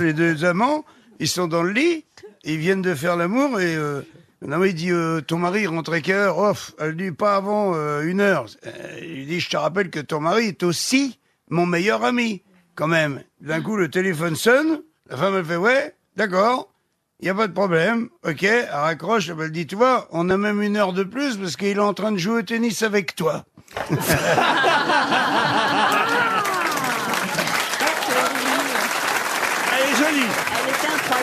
les deux amants, ils sont dans le lit, ils viennent de faire l'amour et euh, non, il dit euh, ton mari rentre à quelle heure? Off, elle dit pas avant euh, une heure. Euh, il dit je te rappelle que ton mari est aussi mon meilleur ami, quand même. D'un coup le téléphone sonne, la femme elle fait ouais, d'accord. Il n'y a pas de problème, ok, elle raccroche, elle dit, tu vois, on a même une heure de plus parce qu'il est en train de jouer au tennis avec toi. Elle est jolie. Elle est.